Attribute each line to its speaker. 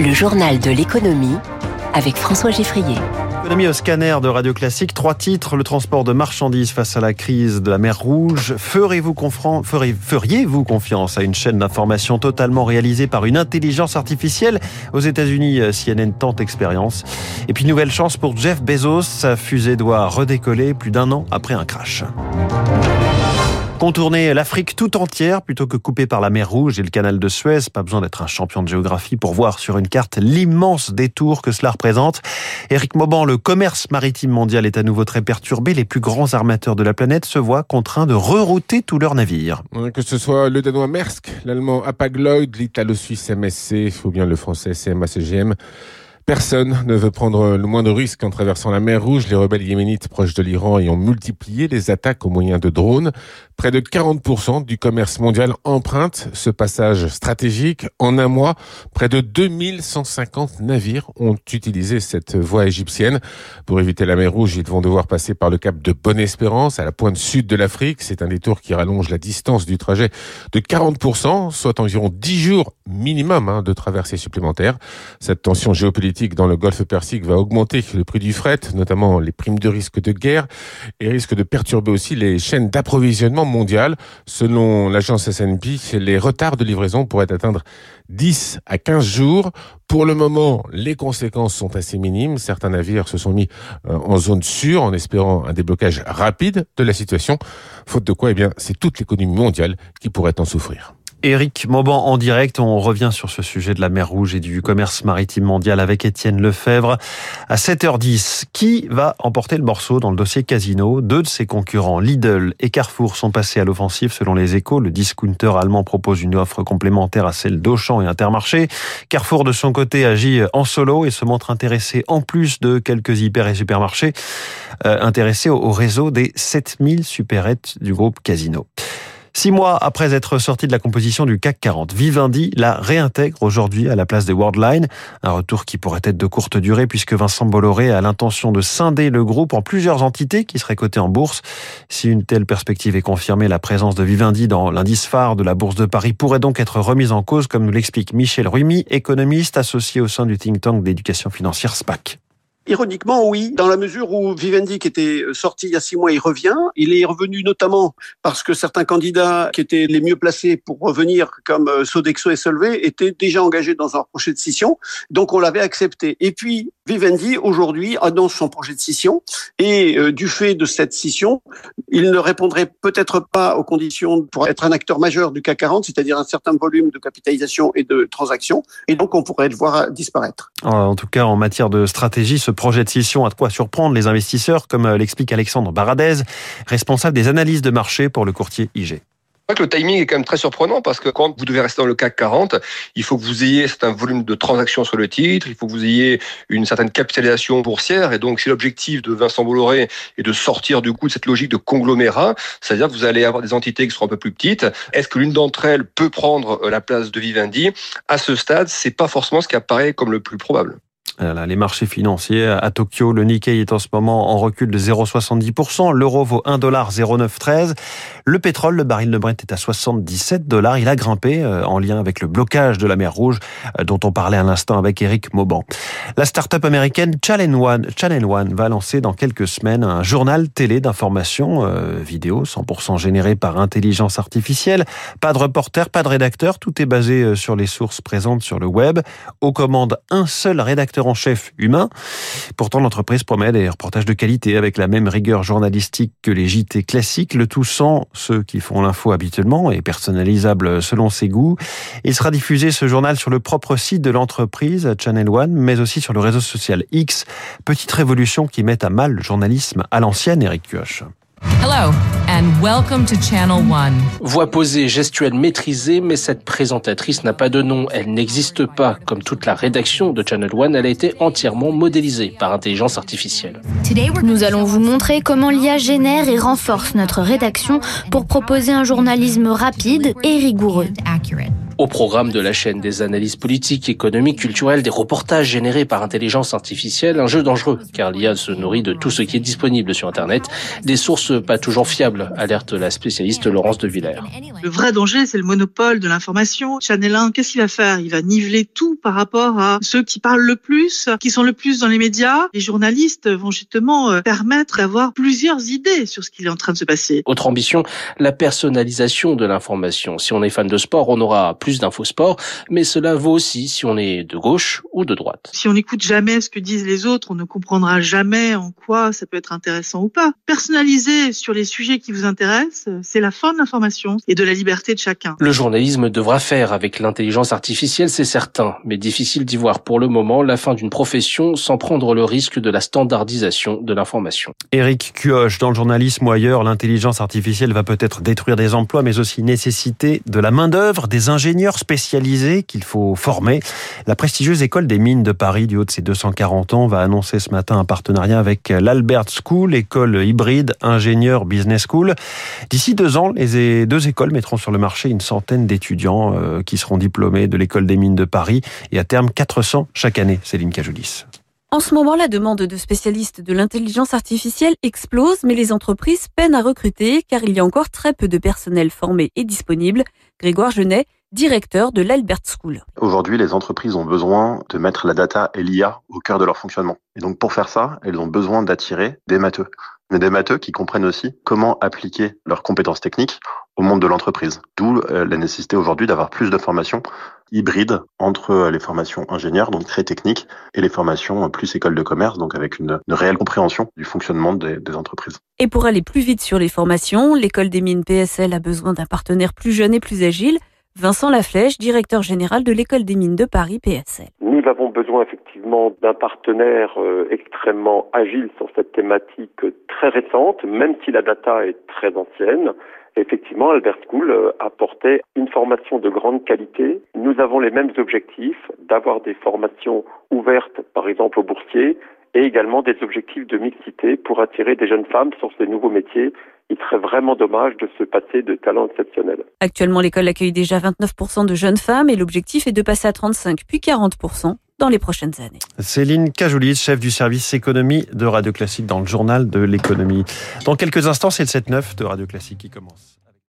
Speaker 1: Le journal de l'économie avec François Geffrier.
Speaker 2: Économie au scanner de Radio Classique. Trois titres. Le transport de marchandises face à la crise de la mer Rouge. Ferez-vous feriez-vous confiance à une chaîne d'information totalement réalisée par une intelligence artificielle? Aux États-Unis, CNN tente expérience. Et puis, nouvelle chance pour Jeff Bezos. Sa fusée doit redécoller plus d'un an après un crash. Contourner l'Afrique tout entière plutôt que coupée par la mer Rouge et le canal de Suez. Pas besoin d'être un champion de géographie pour voir sur une carte l'immense détour que cela représente. Éric Mauban, le commerce maritime mondial est à nouveau très perturbé. Les plus grands armateurs de la planète se voient contraints de rerouter tous leurs navires.
Speaker 3: Que ce soit le danois Maersk, l'allemand Hapag-Lloyd, l'italo-suisse MSC, ou bien le français CMA-CGM. Personne ne veut prendre le moindre risque en traversant la mer Rouge. Les rebelles yéménites proches de l'Iran ayant multiplié les attaques au moyen de drones. Près de 40% du commerce mondial emprunte ce passage stratégique. En un mois, près de 2150 navires ont utilisé cette voie égyptienne. Pour éviter la mer Rouge, ils vont devoir passer par le cap de Bonne-Espérance à la pointe sud de l'Afrique. C'est un détour qui rallonge la distance du trajet de 40%, soit environ 10 jours minimum hein, de traversée supplémentaire. Cette tension géopolitique dans le Golfe Persique va augmenter le prix du fret, notamment les primes de risque de guerre, et risque de perturber aussi les chaînes d'approvisionnement mondiales. Selon l'agence S&P, les retards de livraison pourraient atteindre 10 à 15 jours. Pour le moment, les conséquences sont assez minimes. Certains navires se sont mis euh, en zone sûre en espérant un déblocage rapide de la situation. Faute de quoi, eh bien, c'est toute l'économie mondiale qui pourrait en souffrir.
Speaker 2: Éric Mauban en direct. On revient sur ce sujet de la mer Rouge et du commerce maritime mondial avec Étienne Lefebvre. À 7h10, qui va emporter le morceau dans le dossier casino? Deux de ses concurrents, Lidl et Carrefour, sont passés à l'offensive selon les échos. Le discounter allemand propose une offre complémentaire à celle d'Auchan et Intermarché. Carrefour, de son côté, agit en solo et se montre intéressé, en plus de quelques hyper et supermarchés, euh, intéressé au réseau des 7000 supérettes du groupe Casino. Six mois après être sorti de la composition du CAC 40, Vivendi la réintègre aujourd'hui à la place des Worldline. Un retour qui pourrait être de courte durée puisque Vincent Bolloré a l'intention de scinder le groupe en plusieurs entités qui seraient cotées en bourse. Si une telle perspective est confirmée, la présence de Vivendi dans l'indice phare de la Bourse de Paris pourrait donc être remise en cause, comme nous l'explique Michel Rumi, économiste associé au sein du think tank d'éducation financière SPAC.
Speaker 4: Ironiquement, oui, dans la mesure où Vivendi, qui était sorti il y a six mois, il revient. Il est revenu notamment parce que certains candidats qui étaient les mieux placés pour revenir, comme euh, Sodexo et Solvay, étaient déjà engagés dans un projet de scission. Donc, on l'avait accepté. Et puis, Vivendi, aujourd'hui, annonce son projet de scission. Et euh, du fait de cette scission, il ne répondrait peut-être pas aux conditions pour être un acteur majeur du CAC 40, c'est-à-dire un certain volume de capitalisation et de transactions. Et donc, on pourrait le voir disparaître.
Speaker 2: En tout cas, en matière de stratégie, ce projet de scission a de quoi surprendre les investisseurs, comme euh, l'explique Alexandre Baradez, responsable des analyses de marché pour le courtier IG
Speaker 5: que le timing est quand même très surprenant parce que quand vous devez rester dans le CAC 40, il faut que vous ayez un volume de transactions sur le titre, il faut que vous ayez une certaine capitalisation boursière. Et donc, si l'objectif de Vincent Bolloré est de sortir du coup de cette logique de conglomérat, c'est-à-dire que vous allez avoir des entités qui seront un peu plus petites, est-ce que l'une d'entre elles peut prendre euh, la place de Vivendi? À ce stade, c'est pas forcément ce qui apparaît comme le plus probable
Speaker 2: les marchés financiers à Tokyo, le Nikkei est en ce moment en recul de 0,70%, l'euro vaut 1,0913, le pétrole, le baril de Brent est à 77 dollars, il a grimpé euh, en lien avec le blocage de la mer Rouge euh, dont on parlait à l'instant avec Eric Mauban. La start-up américaine Channel One, va lancer dans quelques semaines un journal télé d'information euh, vidéo 100% généré par intelligence artificielle, pas de reporter, pas de rédacteur, tout est basé sur les sources présentes sur le web. Aux commandes, un seul rédacteur chef humain. Pourtant, l'entreprise promet des reportages de qualité avec la même rigueur journalistique que les JT classiques, le tout sans ceux qui font l'info habituellement et personnalisable selon ses goûts. Il sera diffusé ce journal sur le propre site de l'entreprise, Channel One, mais aussi sur le réseau social X. Petite révolution qui met à mal le journalisme à l'ancienne, Eric Kioch.
Speaker 6: Hello and welcome to Channel One.
Speaker 7: Voix posée, gestuelle maîtrisée, mais cette présentatrice n'a pas de nom. Elle n'existe pas. Comme toute la rédaction de Channel One, elle a été entièrement modélisée par intelligence artificielle.
Speaker 8: Nous allons vous montrer comment l'IA génère et renforce notre rédaction pour proposer un journalisme rapide et rigoureux.
Speaker 7: Au programme de la chaîne des analyses politiques, économiques, culturelles, des reportages générés par intelligence artificielle, un jeu dangereux, car l'IA se nourrit de tout ce qui est disponible sur Internet, des sources pas toujours fiables, alerte la spécialiste Laurence de Villers.
Speaker 9: Le vrai danger, c'est le monopole de l'information. Channel 1, qu'est-ce qu'il va faire? Il va niveler tout par rapport à ceux qui parlent le plus, qui sont le plus dans les médias. Les journalistes vont justement euh, permettre d'avoir plusieurs idées sur ce qui est en train de se passer.
Speaker 7: Autre ambition, la personnalisation de l'information. Si on est fan de sport, on aura plus d'infos sport, mais cela vaut aussi si on est de gauche ou de droite.
Speaker 9: Si on n'écoute jamais ce que disent les autres, on ne comprendra jamais en quoi ça peut être intéressant ou pas. Personnaliser sur les sujets qui vous intéressent, c'est la fin de l'information et de la liberté de chacun.
Speaker 7: Le journalisme devra faire avec l'intelligence artificielle, c'est certain, mais difficile d'y voir pour le moment la fin d'une profession sans prendre le risque de la standardisation de l'information.
Speaker 2: Éric Cuoche, dans le journalisme ou ailleurs, l'intelligence artificielle va peut-être détruire des emplois, mais aussi nécessiter de la main-d'œuvre, des ingénieurs spécialisés qu'il faut former. La prestigieuse école des mines de Paris, du haut de ses 240 ans, va annoncer ce matin un partenariat avec l'Albert School, école hybride ingénieur business school. D'ici deux ans, les deux écoles mettront sur le marché une centaine d'étudiants euh, qui seront diplômés de l'école des mines de Paris et à terme 400 chaque année. Céline Cajoulis.
Speaker 10: En ce moment, la demande de spécialistes de l'intelligence artificielle explose, mais les entreprises peinent à recruter car il y a encore très peu de personnel formé et disponible. Grégoire Genet, directeur de l'Albert School.
Speaker 11: Aujourd'hui, les entreprises ont besoin de mettre la data et l'IA au cœur de leur fonctionnement. Et donc, pour faire ça, elles ont besoin d'attirer des matheux. Mais des matheux qui comprennent aussi comment appliquer leurs compétences techniques au monde de l'entreprise. D'où euh, la nécessité aujourd'hui d'avoir plus de formations hybrides entre euh, les formations ingénieurs, donc très techniques, et les formations plus école de commerce, donc avec une, une réelle compréhension du fonctionnement des, des entreprises.
Speaker 10: Et pour aller plus vite sur les formations, l'école des mines PSL a besoin d'un partenaire plus jeune et plus agile. Vincent Laflèche, directeur général de l'école des mines de Paris PSL.
Speaker 12: Nous avons besoin effectivement d'un partenaire euh, extrêmement agile sur cette thématique très récente, même si la data est très ancienne. Effectivement, Albert School euh, apportait une formation de grande qualité. Nous avons les mêmes objectifs d'avoir des formations ouvertes, par exemple aux boursiers, et également des objectifs de mixité pour attirer des jeunes femmes sur ces nouveaux métiers. Il serait vraiment dommage de se passer de talents exceptionnels.
Speaker 10: Actuellement, l'école accueille déjà 29% de jeunes femmes et l'objectif est de passer à 35 puis 40% dans les prochaines années.
Speaker 2: Céline Cajoulis, chef du service économie de Radio Classique dans le journal de l'économie. Dans quelques instants, c'est le 7-9 de Radio Classique qui commence.